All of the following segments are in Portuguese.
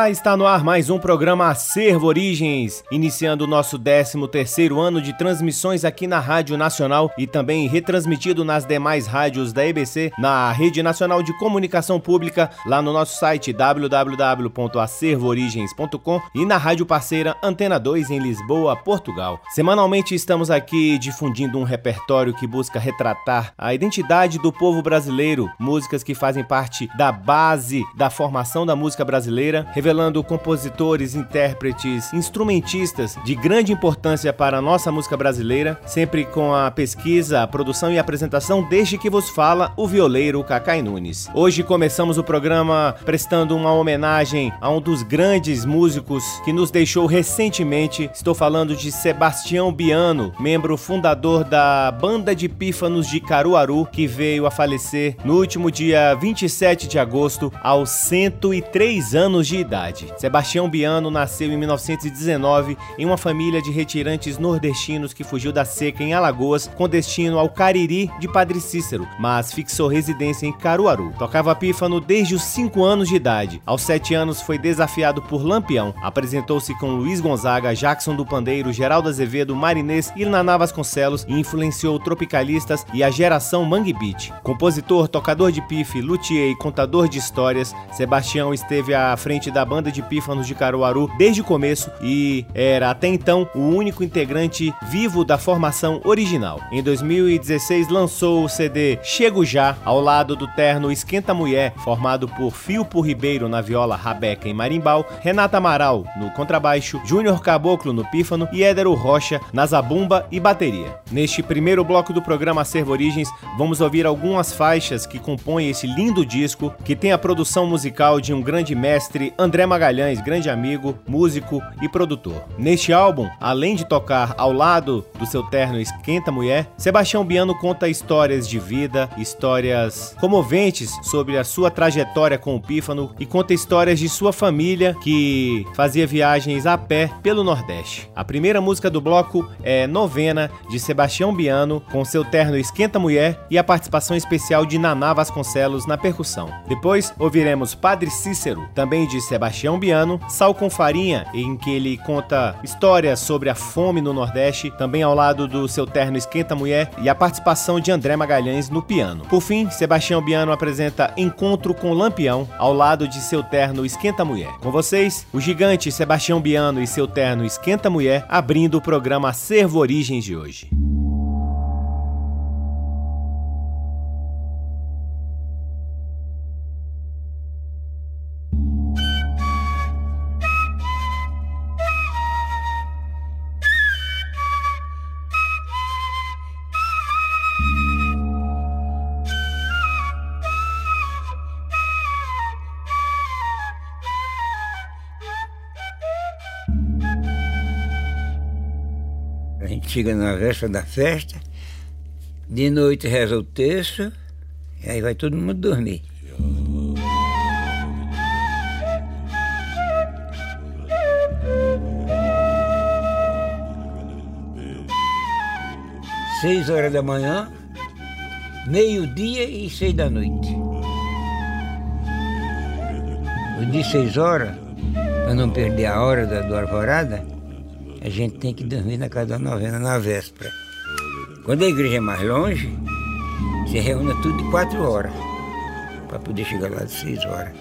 Olá, está no ar mais um programa Acervo Origens, iniciando o nosso 13 terceiro ano de transmissões aqui na Rádio Nacional e também retransmitido nas demais rádios da EBC, na Rede Nacional de Comunicação Pública, lá no nosso site www.acervoorigens.com e na rádio parceira Antena 2 em Lisboa, Portugal. Semanalmente estamos aqui difundindo um repertório que busca retratar a identidade do povo brasileiro, músicas que fazem parte da base da formação da música brasileira, revelando compositores, intérpretes, instrumentistas de grande importância para a nossa música brasileira, sempre com a pesquisa, a produção e a apresentação desde que vos fala o violeiro Cacai Nunes. Hoje começamos o programa prestando uma homenagem a um dos grandes músicos que nos deixou recentemente. Estou falando de Sebastião Biano, membro fundador da Banda de Pífanos de Caruaru, que veio a falecer no último dia 27 de agosto, aos 103 anos de idade. Sebastião Biano nasceu em 1919 em uma família de retirantes nordestinos que fugiu da seca em Alagoas com destino ao Cariri de Padre Cícero, mas fixou residência em Caruaru. Tocava pífano desde os 5 anos de idade. Aos 7 anos foi desafiado por Lampião. Apresentou-se com Luiz Gonzaga, Jackson do Pandeiro, Geraldo Azevedo, Marinês e Naná Vasconcelos e influenciou tropicalistas e a geração Mangue Beat. Compositor, tocador de pife, luthier e contador de histórias, Sebastião esteve à frente da banda de pífanos de Caruaru desde o começo e era até então o único integrante vivo da formação original. Em 2016 lançou o CD Chego Já ao lado do terno Esquenta Mulher, formado por Filpo Ribeiro na viola, rabeca e marimbal, Renata Amaral no contrabaixo, Júnior Caboclo no pífano e Édero Rocha na zabumba e bateria. Neste primeiro bloco do programa Servo Origens, vamos ouvir algumas faixas que compõem esse lindo disco que tem a produção musical de um grande mestre André Magalhães, grande amigo, músico e produtor. Neste álbum, além de tocar ao lado do seu terno Esquenta Mulher, Sebastião Biano conta histórias de vida, histórias comoventes sobre a sua trajetória com o pífano e conta histórias de sua família que fazia viagens a pé pelo Nordeste. A primeira música do bloco é Novena, de Sebastião Biano, com seu terno Esquenta Mulher e a participação especial de Naná Vasconcelos na percussão. Depois ouviremos Padre Cícero, também de Sebastião Biano, Sal com Farinha, em que ele conta histórias sobre a fome no Nordeste, também ao lado do seu terno Esquenta Mulher e a participação de André Magalhães no piano. Por fim, Sebastião Biano apresenta Encontro com Lampião, ao lado de seu terno Esquenta Mulher. Com vocês, o gigante Sebastião Biano e seu terno Esquenta Mulher, abrindo o programa Servo Origens de hoje. Chega na véspera da festa, de noite reza o terço, e aí vai todo mundo dormir. Seis horas da manhã, meio-dia e seis da noite. Disse seis horas, para não perder a hora da, do alvorada, a gente tem que dormir na casa da novena na véspera. Quando a igreja é mais longe, se reúne tudo de quatro horas, para poder chegar lá de seis horas.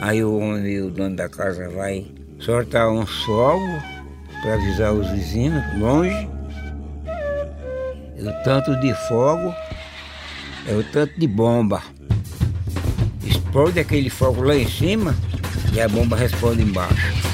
Aí o homem, o dono da casa, vai soltar um fogo para avisar os vizinhos longe. E o tanto de fogo é o tanto de bomba. Explode aquele fogo lá em cima e a bomba responde embaixo.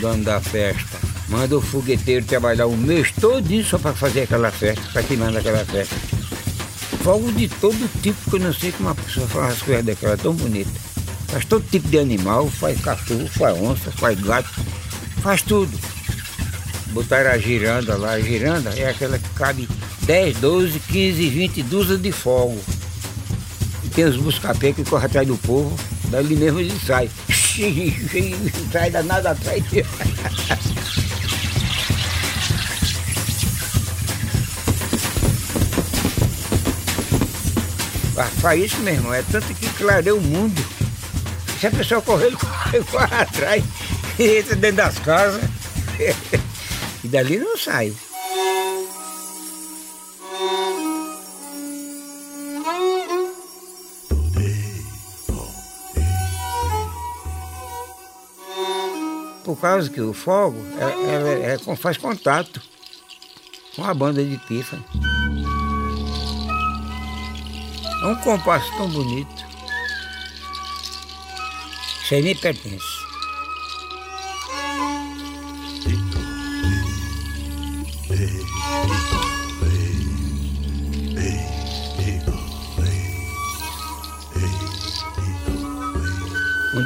Dono da festa manda o fogueteiro trabalhar o mês todo só para fazer aquela festa, para queimar aquela festa. Fogo de todo tipo, que eu não sei como uma pessoa faz as coisas daquela tão bonita. Faz todo tipo de animal, faz cachorro, faz onça, faz gato, faz tudo. botaram a giranda lá, a giranda é aquela que cabe 10, 12, 15, 20 dúzias de fogo. E tem os buscapé que correm atrás do povo, dali mesmo ele sai. Sai danado atrás dele. Faz isso mesmo, é tanto que clareia o mundo. Se a pessoa correr, corre, corre atrás, entra dentro das casas e dali não sai. Por causa que o fogo é, é, é, faz contato com a banda de pífano. É um compasso tão bonito. Isso aí nem pertence.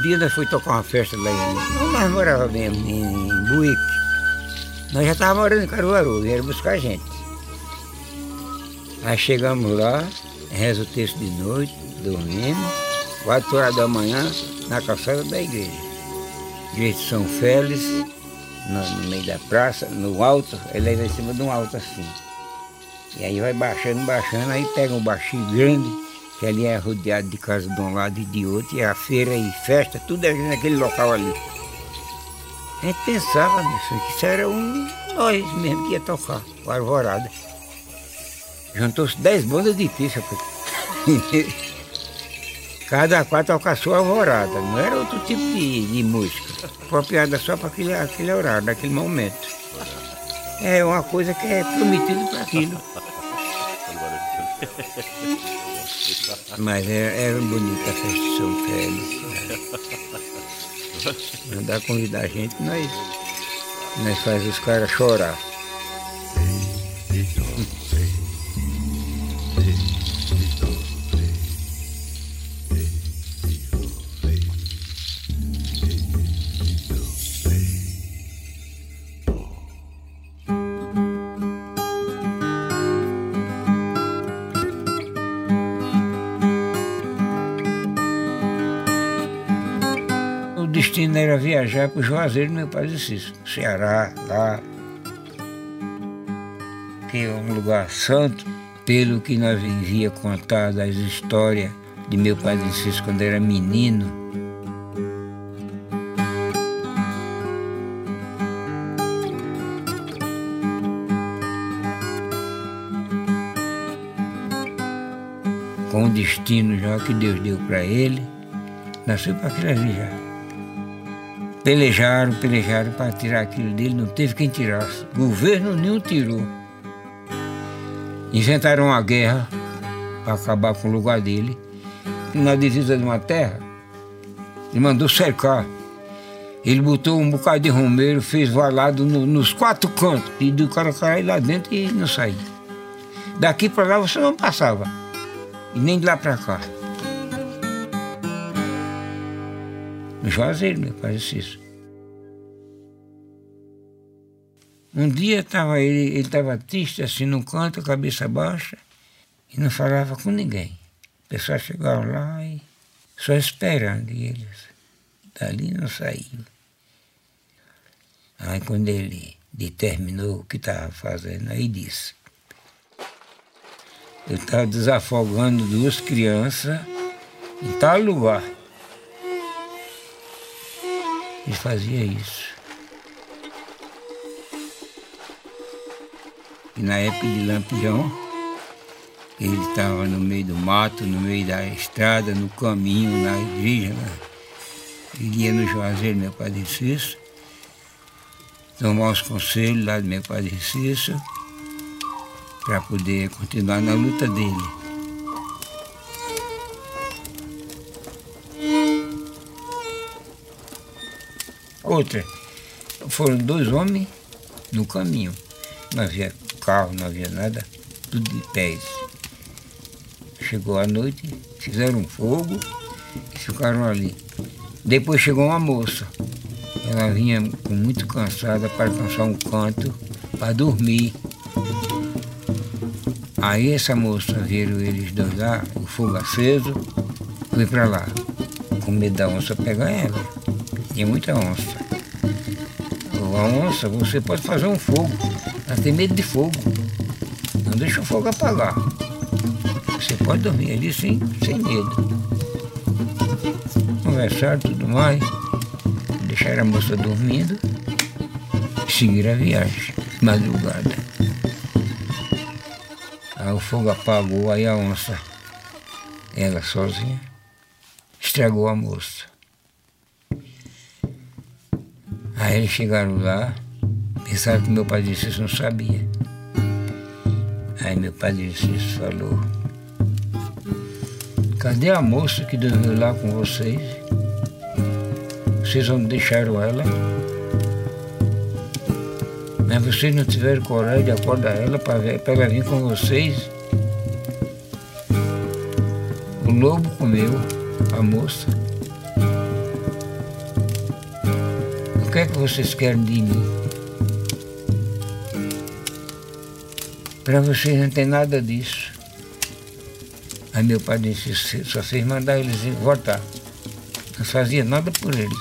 Dia nós fomos tocar uma festa lá em. Nós morávamos mesmo em Buíque. Nós já estávamos morando em Caruaru, vieram buscar a gente. Aí chegamos lá, reza o texto de noite, dormimos, quatro horas da manhã, na calçada da igreja. Igreja de São Félix, no, no, meio da praça, no alto, ele é em cima de um alto assim. E aí vai baixando, baixando, aí pega um baixinho grande, que ali é rodeado de casa de um lado e de outro, e a feira e festa, tudo é naquele local ali. A gente pensava nisso, que isso era um nós mesmo que ia tocar, o Alvorada. Juntou-se dez bandas de pista. Cada quatro toca a sua alvorada, não era outro tipo de, de música, apropriada só para aquele, aquele horário, naquele momento. É uma coisa que é prometida para aquilo. Mas era, é, era bonita a festa de São Félix. Mandar convidar a gente, nós, nós faz os caras chorar. Era viajar para o Juazeiro do meu pai Cícero, Ceará, lá, que é um lugar santo, pelo que nós vivia contar das histórias de meu pai de Cícero quando era menino. Com o destino já que Deus deu para ele, nasceu para aquilo ali já. Pelejaram, pelejaram para tirar aquilo dele, não teve quem tirasse. Governo nenhum tirou. Inventaram uma guerra para acabar com o lugar dele. E na divisa de uma terra, ele mandou cercar. Ele botou um bocado de romeiro, fez valado no, nos quatro cantos, e do cara cair lá dentro e não sair. Daqui para lá você não passava, e nem de lá para cá. Juazeiro, meu pai isso. Um dia estava ele, ele estava triste, assim, no canto, cabeça baixa, e não falava com ninguém. O pessoal chegava lá e só esperando, e eles dali não saiu. Aí quando ele determinou o que estava fazendo, aí disse, eu estava desafogando duas crianças em tal lugar. Ele fazia isso. E na época de Lampião, ele estava no meio do mato, no meio da estrada, no caminho, na igreja. Ele ia no Juazeiro, meu padre Cícero, tomar os conselhos lá do meu padre Cícero, para poder continuar na luta dele. Outra, foram dois homens no caminho. Não havia carro, não havia nada, tudo de pés. Chegou a noite, fizeram um fogo e ficaram ali. Depois chegou uma moça. ela vinha muito cansada para alcançar um canto para dormir. Aí essa moça viram eles dois lá, o fogo aceso, foi para lá, com medo da onça pegar ela. Tinha muita onça. A onça, você pode fazer um fogo, ela tem medo de fogo. Não deixa o fogo apagar. Você pode dormir ali sem, sem medo. Conversaram tudo mais, deixaram a moça dormindo e seguiram a viagem, madrugada. Aí o fogo apagou, aí a onça, ela sozinha, estragou a moça. Aí eles chegaram lá, pensaram que meu padre Cícero não sabia. Aí meu padre Cícero falou, cadê a moça que dormiu lá com vocês? Vocês não deixaram ela? Mas vocês não tiveram coragem de acordar ela para ela vir com vocês? O lobo comeu a moça. Que é que vocês querem de mim? Para vocês não tem nada disso. Aí meu pai disse, só vocês mandar eles votar. Não fazia nada por eles.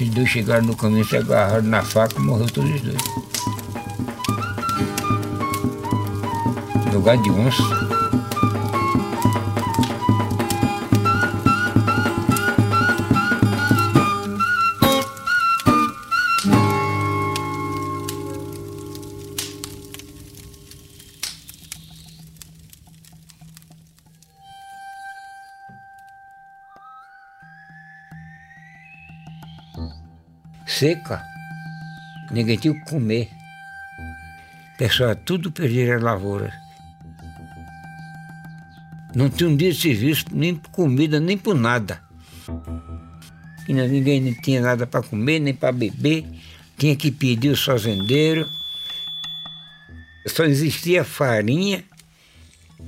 Os dois chegaram no caminho, se agarraram na faca e morreu todos os dois. No lugar de onça. Seca, ninguém tinha o que comer. Pessoal, tudo perderam a lavoura. Não tinha um dia de serviço, nem por comida, nem por nada. E ninguém tinha nada para comer, nem para beber. Tinha que pedir o fazendeiro. Só existia farinha.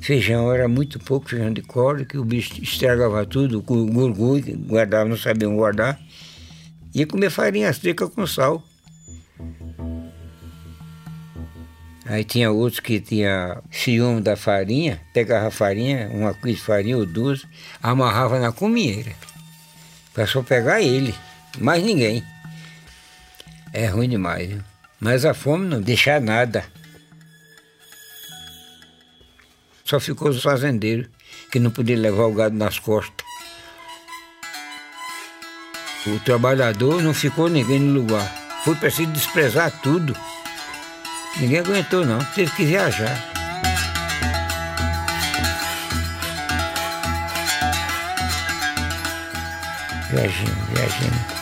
Feijão era muito pouco, feijão de corda, que o bicho estragava tudo, o gurgui, guardava, não sabiam guardar. Ia comer farinha seca com sal. Aí tinha outros que tinha ciúme da farinha, pegava farinha, uma coisa de farinha ou duas, amarrava na comieira. Para só pegar ele, mais ninguém. É ruim demais, viu? Mas a fome não deixa nada. Só ficou os fazendeiros, que não podiam levar o gado nas costas. O trabalhador não ficou ninguém no lugar. Foi preciso desprezar tudo. Ninguém aguentou não, teve que viajar. Viajando, viajando.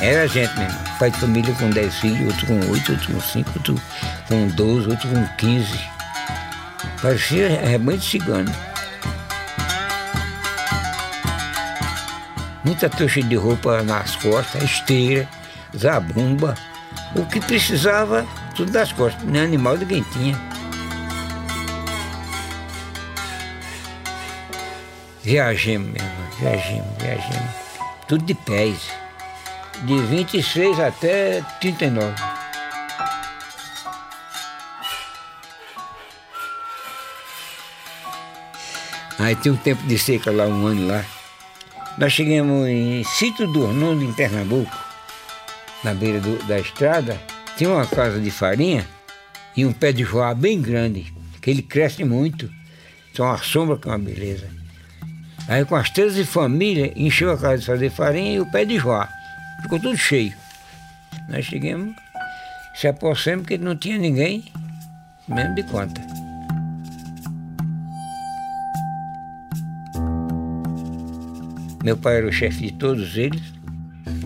Era gente mesmo. Pai de família com 10 filhos, outro com 8, outro com 5, outro com 12, outro com 15. Parecia rebanho de cigano. Muita trouxa de roupa nas costas, esteira, zabumba, o que precisava, tudo das costas, nem animal ninguém tinha. Viajemos mesmo, viajemos, viajemos. Tudo de pés. De 26 até 39. Aí tem um tempo de seca lá, um ano lá. Nós chegamos em Sítio do Ornundo, em Pernambuco, na beira do, da estrada, tinha uma casa de farinha e um pé de joá bem grande, que ele cresce muito. São uma sombra que é uma beleza. Aí com as 13 famílias, encheu a casa de fazer farinha e o pé de joá. Ficou tudo cheio. Nós chegamos, se apossamos que não tinha ninguém, mesmo de conta. Meu pai era o chefe de todos eles.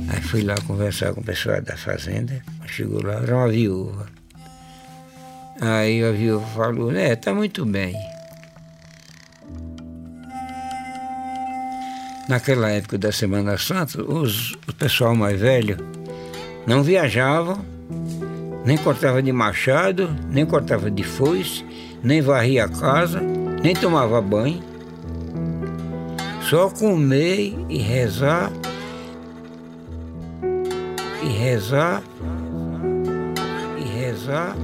Aí fui lá conversar com o pessoal da fazenda. Chegou lá, era uma viúva. Aí a viúva falou, é, tá muito bem. Naquela época da Semana Santa, os, o pessoal mais velho não viajavam, nem cortava de machado, nem cortava de foice, nem varria a casa, nem tomava banho. Só comer e rezar. E rezar, e rezar.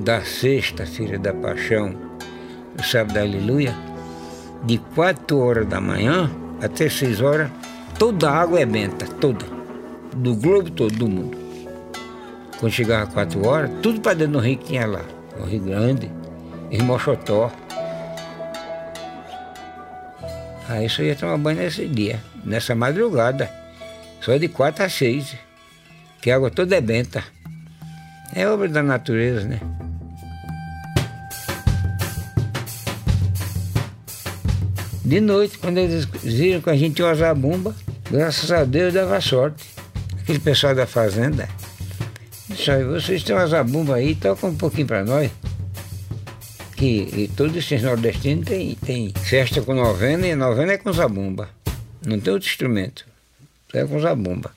da sexta-feira da paixão, o sábado da aleluia, de quatro horas da manhã até seis horas, toda a água é benta, toda, do globo todo, do mundo. Quando chegava quatro horas, tudo para dentro do rio que tinha lá, o Rio Grande, Rio Mochotó. Aí só ia tomar banho nesse dia, nessa madrugada, só de quatro a seis, que a água toda é benta. É obra da natureza, né? De noite, quando eles viram que a gente ia usar a bomba, graças a Deus dava sorte. Aquele pessoal da fazenda disse, vocês têm uma zabumba aí, toca um pouquinho para nós. Que todos esses nordestinos tem, tem festa com novena e novena é com zabumba. Não tem outro instrumento. É com zabumba.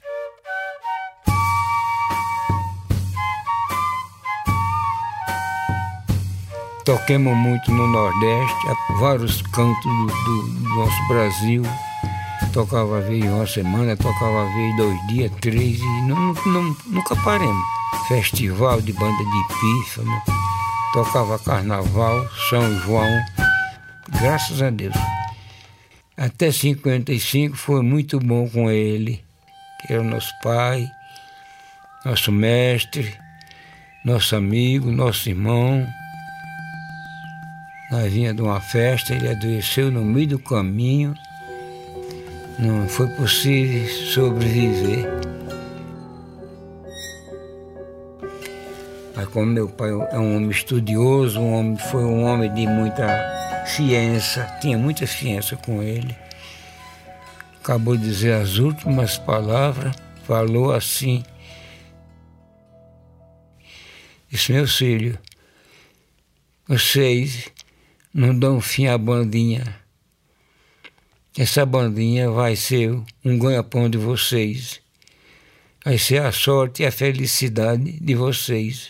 Toquemos muito no Nordeste, vários cantos do, do, do nosso Brasil. Tocava vez uma semana, tocava vez dois dias, três, e não, não, nunca paremos. Festival de banda de pífano, tocava carnaval, São João, graças a Deus. Até 55 foi muito bom com ele, que era nosso pai, nosso mestre, nosso amigo, nosso irmão. Nós vinha de uma festa, ele adoeceu no meio do caminho. Não foi possível sobreviver. Mas como meu pai é um homem estudioso, um homem, foi um homem de muita ciência, tinha muita ciência com ele. Acabou de dizer as últimas palavras, falou assim. Disse, meu filho, vocês não dão fim à bandinha. Essa bandinha vai ser um ganha-pão de vocês. Vai ser a sorte e a felicidade de vocês.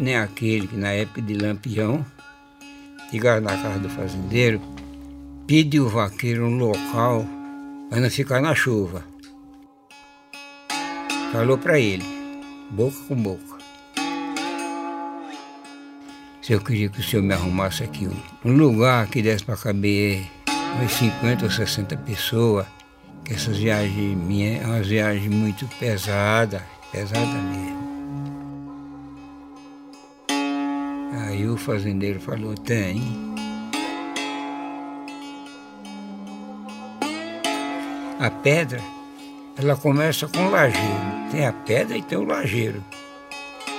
Nem aquele que na época de Lampião, chegava na casa do fazendeiro, pediu o vaqueiro um local para não ficar na chuva. Falou para ele, boca com boca. Se eu queria que o senhor me arrumasse aqui um lugar que desse para caber umas 50 ou 60 pessoas, que essas viagens minhas é uma viagem muito pesada, pesada mesmo. Aí o fazendeiro falou, tem. A pedra, ela começa com lajeiro. Tem a pedra e tem o lajeiro.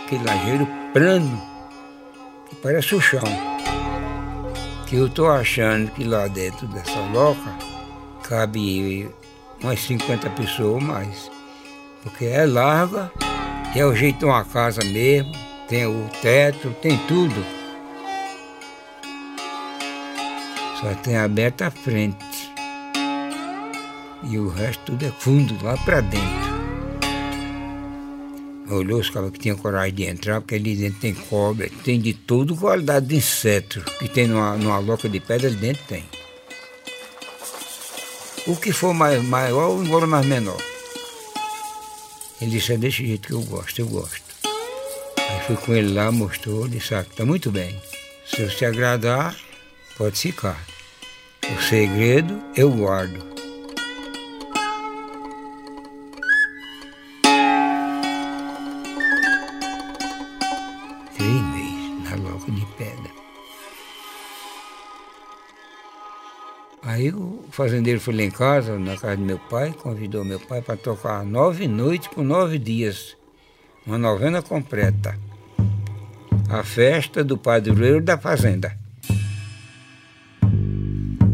Aquele lajeiro plano, que parece o chão. Que eu estou achando que lá dentro dessa loca cabe umas 50 pessoas ou mais. Porque é larga, é o jeito de uma casa mesmo tem o teto, tem tudo. Só tem aberto a frente. E o resto tudo é fundo, lá para dentro. Olhou os caras que tinham coragem de entrar, porque ali dentro tem cobra, tem de tudo qualidade de inseto. Que tem numa, numa loca de pedra, ali dentro tem. O que for mais, maior, embora mais menor. Ele disse, é desse jeito que eu gosto, eu gosto. Aí fui com ele lá, mostrou, disse, ah, tá muito bem. Se eu te agradar, pode ficar. O segredo eu guardo. Três meses na loca de pedra. Aí o fazendeiro foi lá em casa, na casa do meu pai, convidou meu pai para tocar nove noites por nove dias uma novena completa. A festa do padroeiro da fazenda.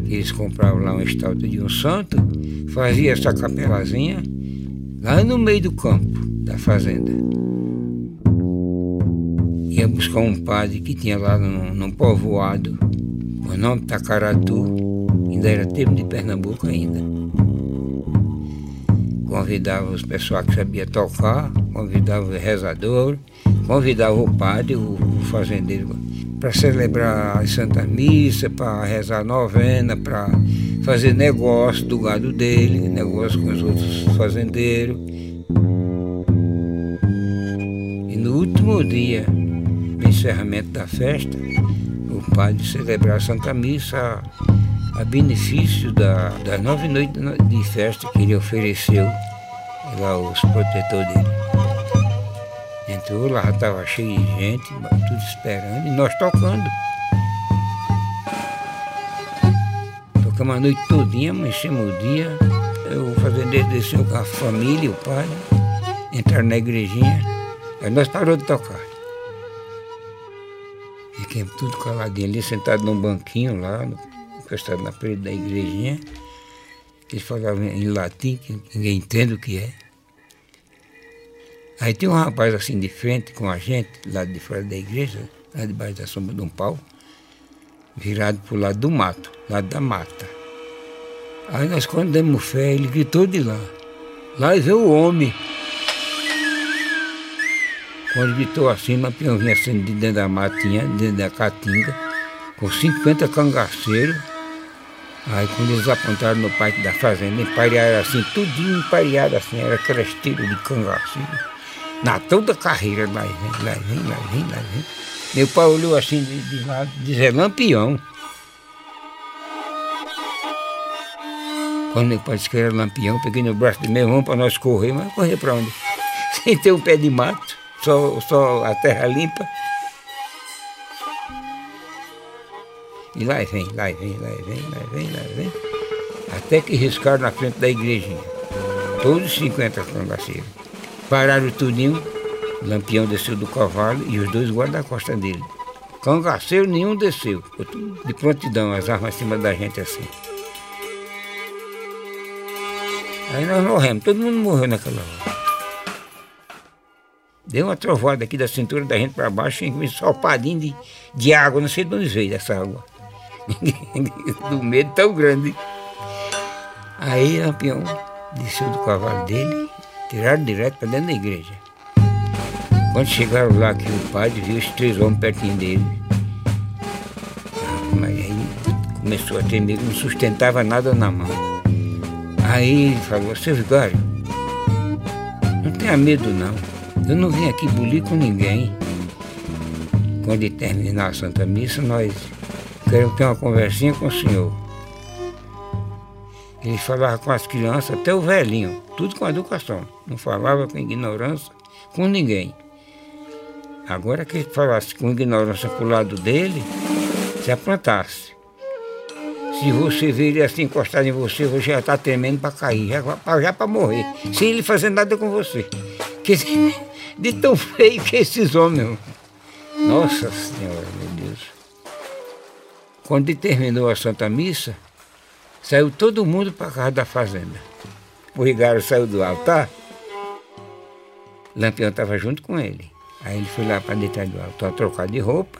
Eles compravam lá uma estátua de um santo, fazia essa capelazinha lá no meio do campo da fazenda. Ia buscar um padre que tinha lá num, num povoado, o nome Tacaratu, ainda era tempo de Pernambuco ainda. Convidava os pessoal que sabia tocar, convidava o rezador, convidava o padre, o, o fazendeiro, para celebrar a Santa Missa, para rezar novena, para fazer negócio do gado dele, negócio com os outros fazendeiros. E no último dia do encerramento da festa, o padre celebrar a Santa Missa a benefício da, das nove noites de festa que ele ofereceu lá aos protetores dele. Entrou lá, estava cheio de gente, tudo esperando, e nós tocando. Tocamos a noite todinha, amanhecemos o dia. Eu fazendo desceu com a família, o pai, entraram na igrejinha, aí nós parou de tocar. Fiquemos tudo caladinho ali, sentado num banquinho lá, no, encostado na parede da igrejinha. Eles falavam em latim, que ninguém entende o que é. Aí tem um rapaz assim de frente com a gente, lá de fora da igreja, lá debaixo da sombra de um pau, virado para o lado do mato, lado da mata. Aí nós quando demos fé, ele gritou de lá. Lá veio o homem. Quando gritou assim, Lampião vinha saindo de dentro da matinha, dentro da caatinga, com 50 cangaceiros. Aí quando eles apontaram no pátio da fazenda, emparearam assim, tudinho empareado assim, era aquela esteira de cangaceiro na toda carreira, lá vem, lá vem, lá vem, lá vem. Meu pai olhou assim de, de lado, dizendo Lampião. Quando meu pai disse que era Lampião, peguei no braço do meu irmão para nós correr, mas correr para onde? Sem ter um pé de mato, só, só a terra limpa. E lá vem, lá vem, lá vem, lá vem, lá vem. Até que riscaram na frente da igrejinha. Todos 50 cangaceiros. Pararam tudinho, o Lampião desceu do cavalo e os dois guarda-costas dele. Cangaceiro nenhum desceu, de prontidão, as armas em cima da gente assim. Aí nós morremos, todo mundo morreu naquela hora. Deu uma trovoada aqui da cintura da gente para baixo e um salpadinho de, de água, não sei de onde veio essa água. do medo tão grande. Aí Lampião desceu do cavalo dele Tiraram direto para dentro da igreja. Quando chegaram lá, que o padre viu os três homens pertinho dele. Mas aí começou a medo, não sustentava nada na mão. Aí ele falou, seu vigário, não tenha medo não. Eu não vim aqui bulir com ninguém. Quando terminar a Santa Missa, nós queremos ter uma conversinha com o senhor. Ele falava com as crianças, até o velhinho, tudo com educação. Não falava com ignorância com ninguém. Agora que ele falasse com ignorância para o lado dele, se aprontasse. Se você ver ele assim encostado em você, você já está temendo para cair, já, para morrer, sem ele fazer nada com você. Que, de tão feio que esses homens. Nossa Senhora, meu Deus. Quando terminou a Santa Missa, Saiu todo mundo para casa da fazenda. O Rigário saiu do altar, Lampião estava junto com ele. Aí ele foi lá para deitar do altar, trocar de roupa.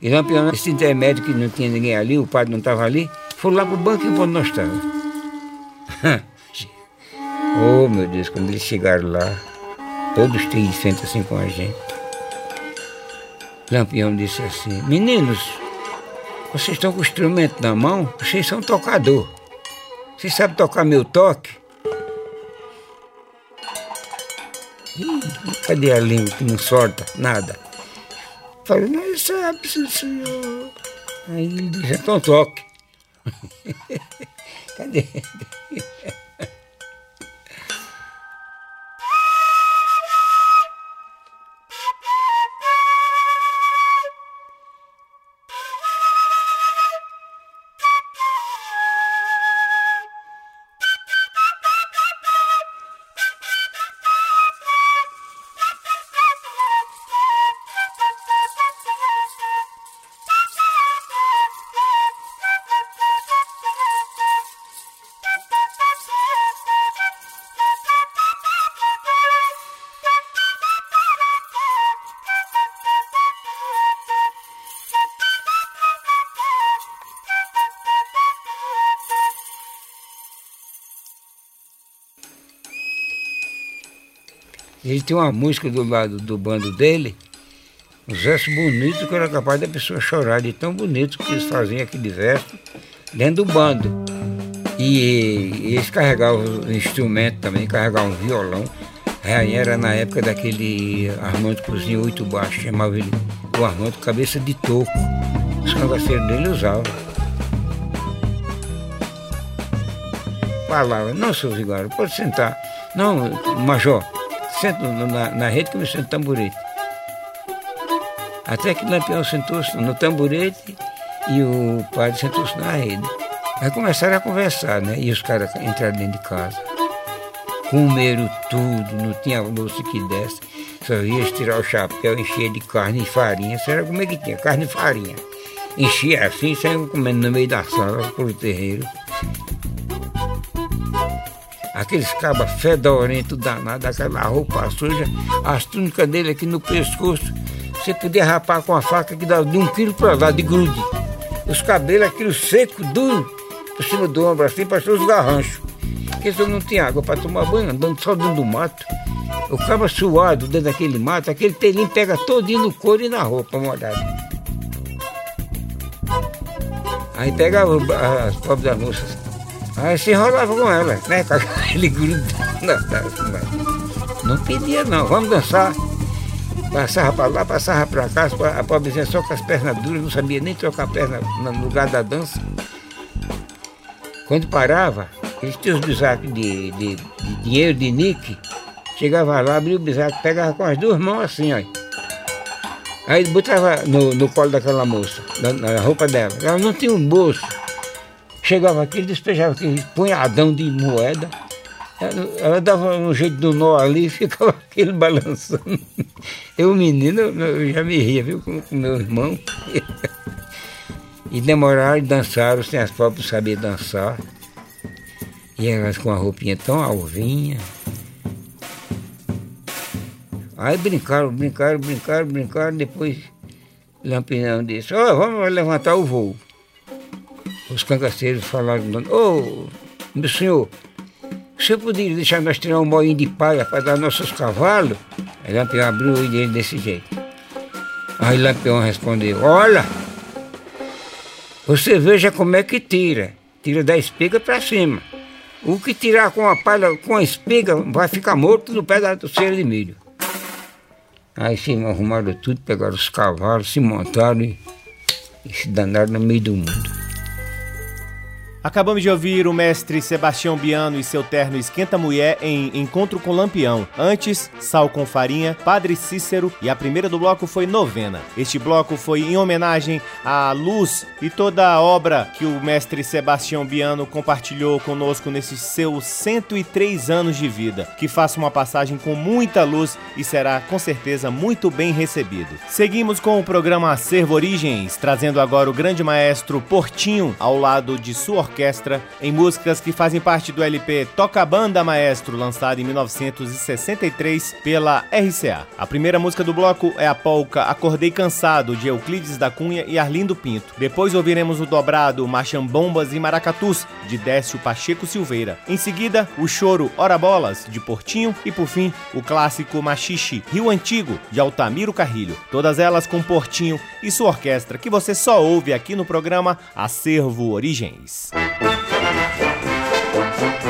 E Lampião, esse intermédio que não tinha ninguém ali, o padre não estava ali, foi lá para o banco onde nós estávamos. oh, meu Deus, quando eles chegaram lá, todos triunfantes assim com a gente. Lampião disse assim, meninos, vocês estão com o instrumento na mão, vocês são tocador. Vocês sabem tocar meu toque? Ih, cadê a língua que não solta? Nada. Falei, não sabe, senhor. Aí ele disse, então toque. cadê? Ele tem uma música do lado do bando dele, uns versos bonitos que era capaz da pessoa chorar de tão bonito que eles faziam aquele verso dentro do bando. E, eles carregavam o instrumento também, carregavam um violão. Aí era na época daquele Armando Cozinha oito baixo, chamava ele o Armando Cabeça de Toco. Os cangaceiros dele usavam. Falava, não, seu Vigário, pode sentar. Não, Major, senta na, na rede que eu me sento tamborete. Até que o Lampião sentou-se no tamborete e o padre sentou-se na rede. Aí começaram a conversar, né? E os caras entraram dentro de casa. Comeram tudo, não tinha louça que desse. Só ia tirar o chapéu, encher de carne e farinha. Será como é que tinha? Carne e farinha. Enchia assim, saiu comendo no meio da sala, pelo terreiro. Aqueles cabas fedorentos danados, aquela roupa suja, as túnicas dele aqui no pescoço. Você podia rapar com a faca que dava de um quilo para lá, de grude. Os cabelos, aquilo seco, duro, por cima do ombro, assim, parecia os garranchos. Porque se eu não tinha água para tomar banho, andando só dentro do mato. O cabo suado dentro daquele mato, aquele telinho pega todinho no couro e na roupa molhada. Aí pegava as pobres moças Aí se enrolava com ela, né? Aquele grudando. Não pedia não, vamos dançar. Passava para lá, passava para cá, a pobrezinha só com as pernas duras, não sabia nem trocar a perna no lugar da dança. Quando parava, eles tinham os bisacos de, de, de dinheiro, de nick, chegava lá, abria o bisaco, pegava com as duas mãos assim, ó. Aí botava no, no colo daquela moça, na, na roupa dela. Ela não tinha um bolso. Chegava aqui, ele despejava aquele punhadão de moeda. Ela, ela, dava um jeito do nó ali e ficava aquele balançando. Eu, menino, eu já me ria, viu, com, com meu irmão. e demoraram, dançaram sem as próprias saber dançar. E elas com a roupinha tão alvinha. Aí brincaram, brincaram, brincaram, brincaram, depois Lampião disse, ó, oh, vamos levantar o voo os cangaceiros falaram, ô, oh, meu senhor, você poderia deixar nós tirar um moinho de palha para dar nossos cavalos? Aí Lampião abriu o olho desse jeito. Aí Lampião respondeu, olha, você veja como é que tira. Tira da espiga para cima. O que tirar com a palha, com a espiga, vai ficar morto no pé da doceira de milho. Aí sim, arrumaram tudo, pegaram os cavalos, se montaram e, e se danaram no meio do mundo. Acabamos de ouvir o mestre Sebastião Biano e seu terno Esquenta Mulher em Encontro com Lampião. Antes, Sal com Farinha, Padre Cícero e a primeira do bloco foi Novena. Este bloco foi em homenagem à luz e toda a obra que o mestre Sebastião Biano compartilhou conosco nesses seus 103 anos de vida. Que faça uma passagem com muita luz e será com certeza muito bem recebido. Seguimos com o programa Acervo Origens, trazendo agora o grande maestro Portinho ao lado de sua orquestra em músicas que fazem parte do LP Toca Banda Maestro, lançado em 1963 pela RCA. A primeira música do bloco é a polca Acordei Cansado, de Euclides da Cunha e Arlindo Pinto. Depois ouviremos o dobrado Machambombas e Maracatus, de Décio Pacheco Silveira. Em seguida, o choro Ora Bolas, de Portinho. E por fim, o clássico Machixe Rio Antigo, de Altamiro Carrilho. Todas elas com Portinho e sua orquestra, que você só ouve aqui no programa Acervo Origens. Música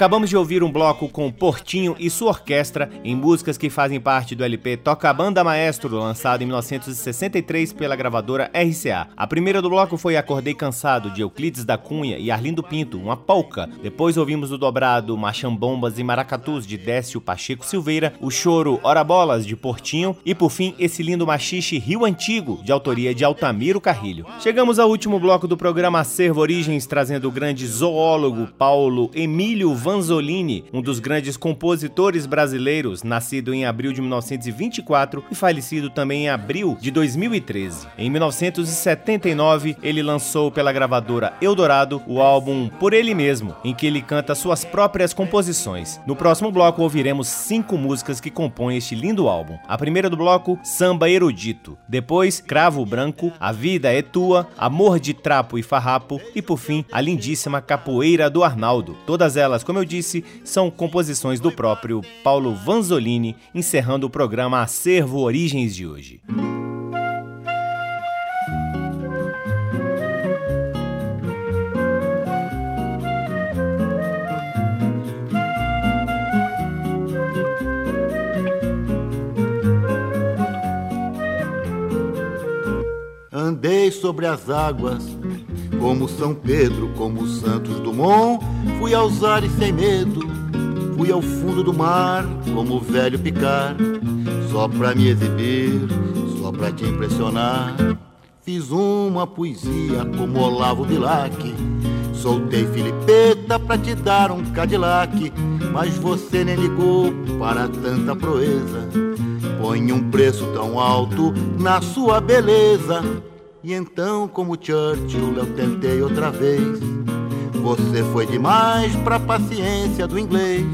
Acabamos de ouvir um bloco com Portinho e sua orquestra em músicas que fazem parte do LP Toca Banda Maestro, lançado em 1963 pela gravadora RCA. A primeira do bloco foi Acordei Cansado, de Euclides da Cunha e Arlindo Pinto, uma polca. Depois ouvimos o dobrado Machambombas e Maracatus, de Décio Pacheco Silveira, o choro Ora Bolas, de Portinho e, por fim, esse lindo machixe Rio Antigo, de autoria de Altamiro Carrilho. Chegamos ao último bloco do programa Acervo Origens, trazendo o grande zoólogo Paulo Emílio Vanzolini, um dos grandes compositores brasileiros, nascido em abril de 1924 e falecido também em abril de 2013. Em 1979, ele lançou pela gravadora Eldorado o álbum Por Ele Mesmo, em que ele canta suas próprias composições. No próximo bloco ouviremos cinco músicas que compõem este lindo álbum. A primeira do bloco, Samba Erudito. Depois, Cravo Branco, A Vida é Tua, Amor de Trapo e Farrapo e por fim, a lindíssima Capoeira do Arnaldo. Todas elas, como eu disse, são composições do próprio Paulo Vanzolini, encerrando o programa Acervo Origens de hoje. Andei sobre as águas, como São Pedro, como Santos Dumont, fui aos ares sem medo, fui ao fundo do mar, como o velho picar, só pra me exibir, só pra te impressionar. Fiz uma poesia como Olavo Bilac, soltei Filipeta pra te dar um Cadillac, mas você nem ligou para tanta proeza. Põe um preço tão alto na sua beleza. E então, como Churchill, eu tentei outra vez. Você foi demais pra paciência do inglês.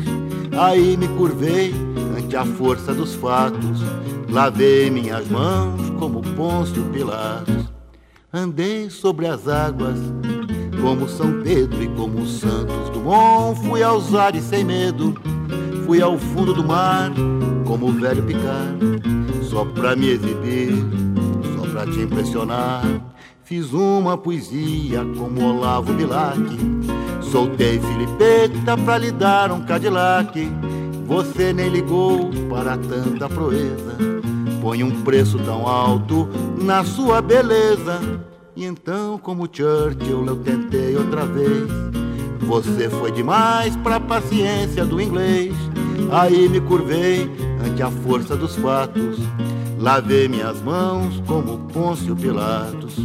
Aí me curvei ante a força dos fatos. Lavei minhas mãos como Pôncio Pilatos. Andei sobre as águas como São Pedro e como Santos Dumont. Fui aos ares sem medo. Fui ao fundo do mar como o velho Picar. Só pra me exibir pra te impressionar. Fiz uma poesia como Olavo Bilac. Soltei Filipeta pra lhe dar um Cadillac. Você nem ligou para tanta proeza. Põe um preço tão alto na sua beleza. E então, como Churchill, eu tentei outra vez. Você foi demais pra paciência do inglês. Aí me curvei ante a força dos fatos. Lavei minhas mãos como Pôncio Pilatos.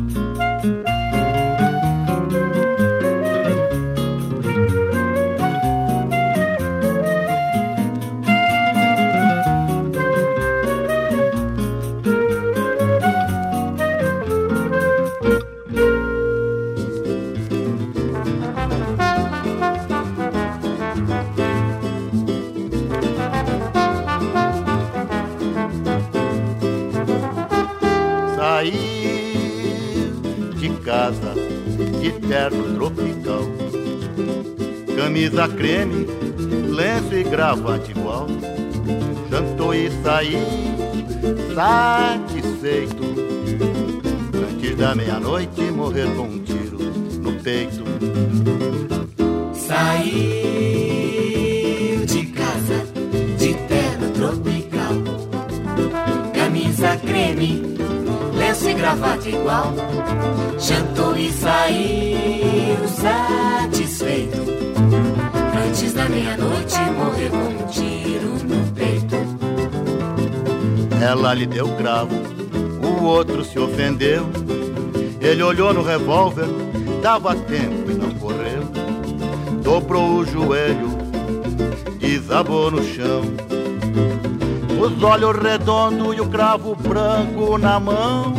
Camisa creme, lenço e gravata igual. Jantou e saiu satisfeito. Antes da meia-noite morrer com um tiro no peito. Saiu de casa de terno tropical. Camisa creme, lenço e gravata igual jantou e saiu satisfeito. Meia-noite morreu com um tiro no peito. Ela lhe deu cravo, o outro se ofendeu. Ele olhou no revólver, dava tempo e não correu. Dobrou o joelho, desabou no chão. Os olhos redondos e o cravo branco na mão.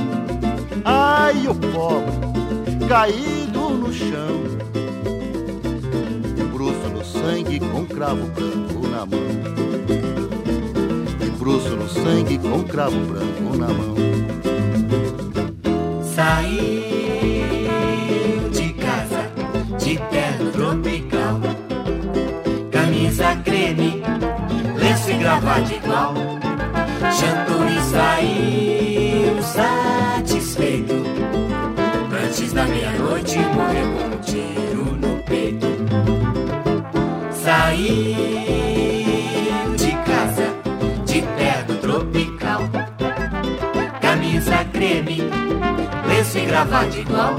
Ai, o pobre caído cravo branco na mão. De bruço no sangue com cravo branco na mão. Saiu de casa de terno tropical. Camisa creme, lenço e gravata igual. E saiu satisfeito Antes da meia-noite morreu com um tiro no peito. De casa de terno tropical, camisa creme, lenço e gravata igual.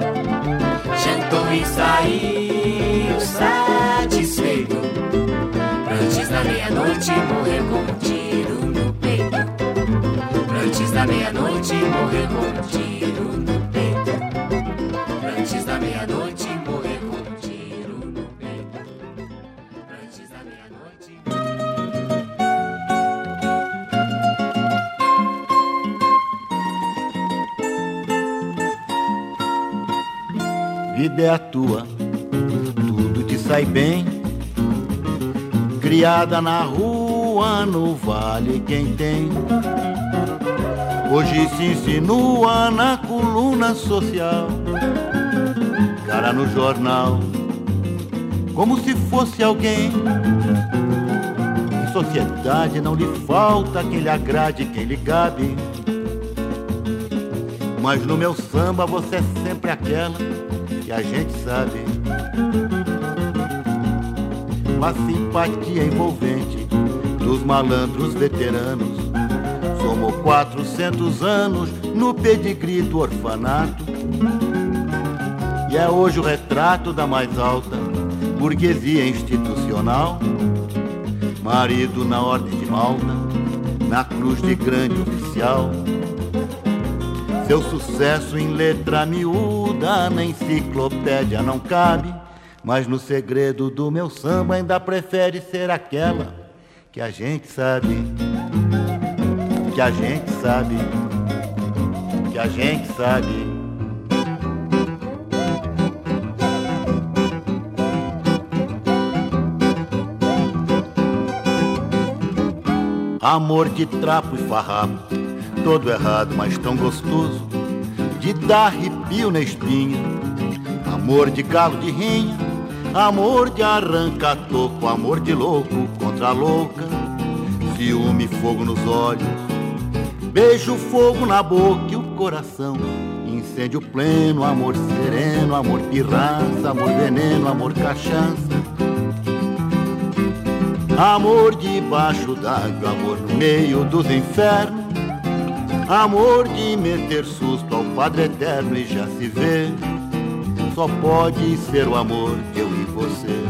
Jantou e saiu satisfeito. Antes da meia-noite morrer com um tiro no peito. Antes da meia-noite morrer com um tiro no peito. A tua, tudo te sai bem. Criada na rua, no vale, quem tem. Hoje se insinua na coluna social, cara no jornal, como se fosse alguém. Em sociedade não lhe falta quem lhe agrade, quem lhe gabe. Mas no meu samba você é sempre aquela que a gente sabe. Uma simpatia envolvente dos malandros veteranos. Somou 400 anos no pedigree do orfanato. E é hoje o retrato da mais alta burguesia institucional. Marido na ordem de Malta, na cruz de grande oficial. Seu sucesso em letra miúda na enciclopédia não cabe, mas no segredo do meu samba ainda prefere ser aquela que a gente sabe, que a gente sabe, que a gente sabe. Amor de trapo e farrapo, todo errado, mas tão gostoso, de dar arrepio na espinha. Amor de galo de rinha, amor de arranca-toco, amor de louco contra louca, ciúme, fogo nos olhos, beijo, fogo na boca e o coração. Incêndio pleno, amor sereno, amor pirraça, amor veneno, amor cachaça. Amor debaixo d'água, amor no meio dos infernos. Amor de meter susto Padre Eterno e já se vê. Só pode ser o amor de eu e você.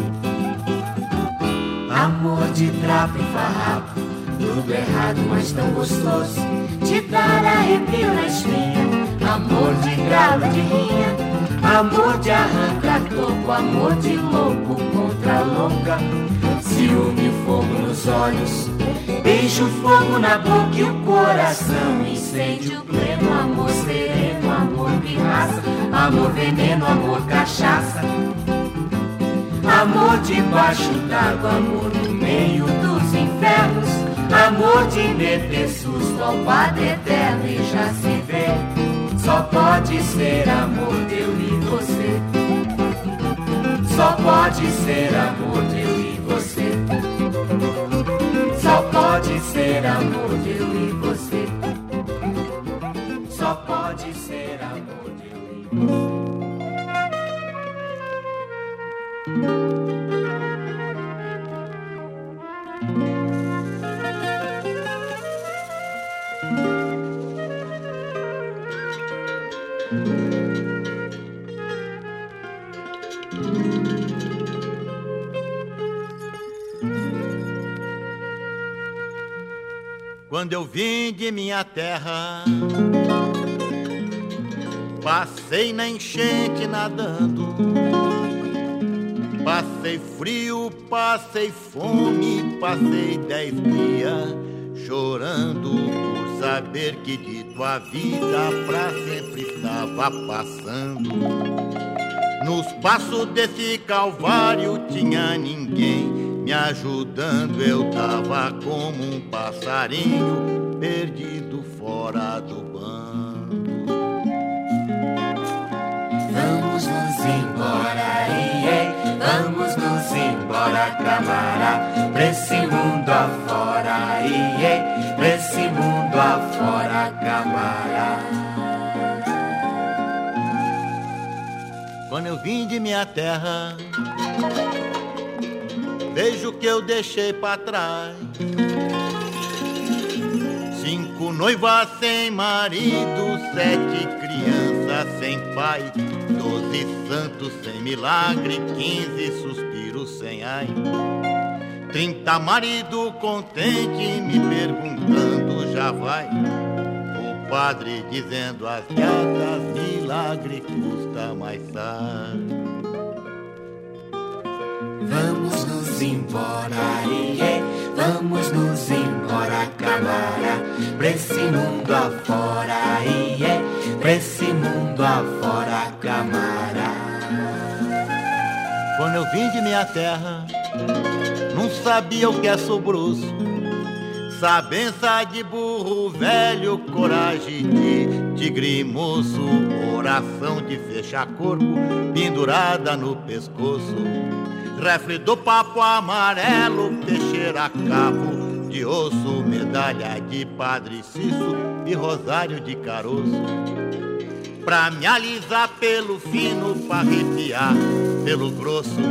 Amor de trapo e farrapo, tudo errado, mas tão gostoso. De dar arrepio na espinha, amor de galo de rinha, amor de arranca-toco, amor de louco contra louca. Ciúme, fogo nos olhos, beijo, fogo na boca e o coração. Incêndio pleno, amor sereno, amor pirraça, amor veneno, amor cachaça. Amor debaixo d'água, amor no meio dos infernos. Amor de meter susto ao Padre Eterno e já se vê. Só pode ser amor eu e você. Só pode ser amor de pode ser amor de eu e você. Só pode ser amor de eu e você. Quando eu vim de minha terra, passei na enchente nadando. Passei frio, passei fome, passei dez dias chorando por saber que de tua vida pra sempre estava passando. Nos passos desse calvário tinha ninguém me ajudando. Eu tava como um passarinho perdido fora do bando. Vamos nos embora, iê, vamos nos embora, camará, pra esse mundo afora, iê, pra esse mundo afora, camará. Quando eu vim de minha terra, vejo que eu deixei para trás. Cinco noivas sem marido, sete crianças sem pai, doze santos sem milagre, quinze suspiros sem ai. Trinta marido contente me perguntando já vai. O padre dizendo as gatas, milagre custa mais caro. Nos embora, iê, vamos nos embora, camara, pra esse mundo afora, iê, pra esse mundo afora, camara. Quando eu vim de minha terra, não sabia o que é sobroso. Sabença de burro velho, coragem de tigre moço, oração de fechar corpo, pendurada no pescoço. Refre do papo amarelo, peixeira cabo de osso, medalha de Padre Cício e rosário de caroço. Pra me alisar pelo fino, pra arrepiar pelo grosso,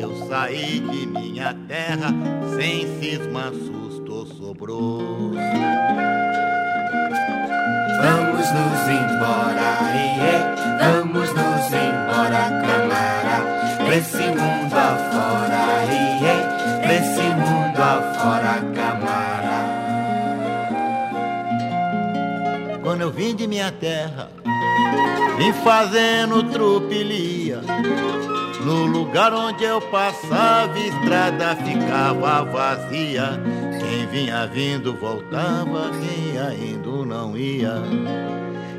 eu saí de minha terra sem cisma, susto sobrou. Vamos nos embora, iê, vamos nos embora, camara, pra esse mundo afora, iê, pra esse mundo afora, camara. Quando eu vim de minha terra, vim fazendo trupilia. No lugar onde eu passava, estrada ficava vazia. Quem vinha vindo voltava, quem ia indo não ia.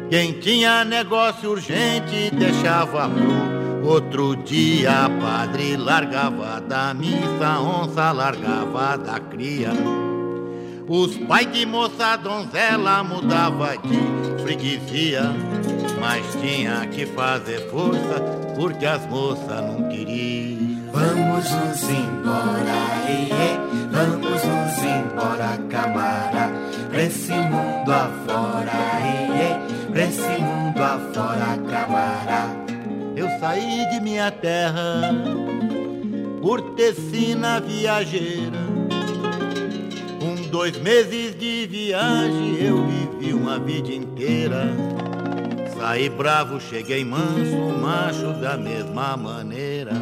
Quem tinha negócio urgente deixava pro outro dia. Padre largava da missa, onça largava da cria. Os pais de moça donzela mudava de freguesia, mas tinha que fazer força porque as moças não queriam. Vamos nos embora, iê, vamos nos embora, camara, pra esse mundo afora, iê, pra esse mundo afora, camara. Eu saí de minha terra por tecina viajeira. Com dois meses de viagem eu vivi uma vida inteira. Saí bravo, cheguei manso, macho da mesma maneira.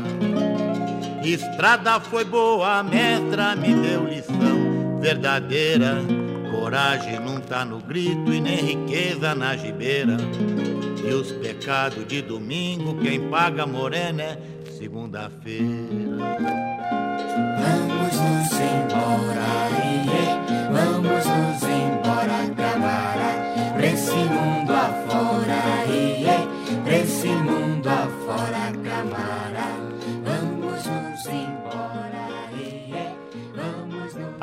Estrada foi boa, mestra me deu lição verdadeira. Coragem não tá no grito e nem riqueza na gibeira. E os pecados de domingo, quem paga morena é segunda-feira. Vamos nos embora, iê, vamos nos embora,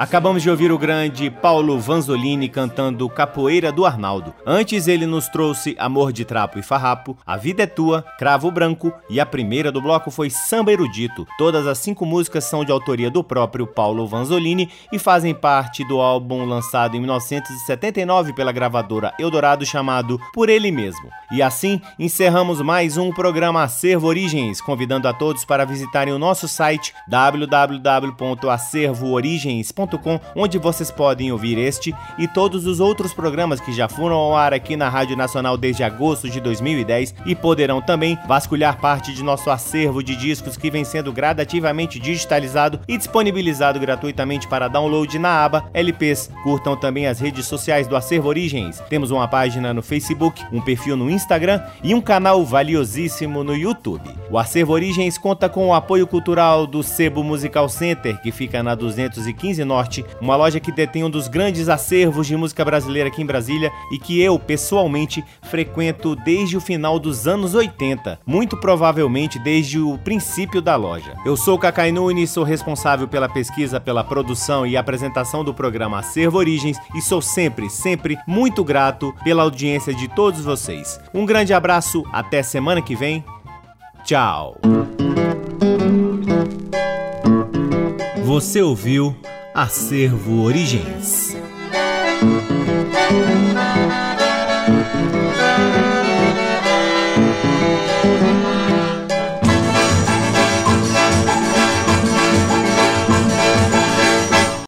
Acabamos de ouvir o grande Paulo Vanzolini cantando Capoeira do Arnaldo. Antes ele nos trouxe Amor de Trapo e Farrapo, A Vida é Tua, Cravo Branco e a primeira do bloco foi Samba Erudito. Todas as cinco músicas são de autoria do próprio Paulo Vanzolini e fazem parte do álbum lançado em 1979 pela gravadora Eldorado chamado Por Ele Mesmo. E assim encerramos mais um programa Acervo Origens, convidando a todos para visitarem o nosso site www.acervoorigens.com, onde vocês podem ouvir este e todos os outros programas que já foram ao ar aqui na Rádio Nacional desde agosto de 2010 e poderão também vasculhar parte de nosso acervo de discos que vem sendo gradativamente digitalizado e disponibilizado gratuitamente para download na aba LPs. Curtam também as redes sociais do Acervo Origens. Temos uma página no Facebook, um perfil no Instagram e um canal valiosíssimo no YouTube. O Acervo Origens conta com o apoio cultural do Sebo Musical Center, que fica na 215 Norte, uma loja que detém um dos grandes acervos de música brasileira aqui em Brasília e que eu, pessoalmente, frequento desde o final dos anos 80, muito provavelmente desde o princípio da loja. Eu sou Cacai Nunes, sou responsável pela pesquisa, pela produção e apresentação do programa Acervo Origens e sou sempre, sempre muito grato pela audiência de todos vocês. Um grande abraço, até semana que vem. Tchau. Você ouviu Acervo Origens.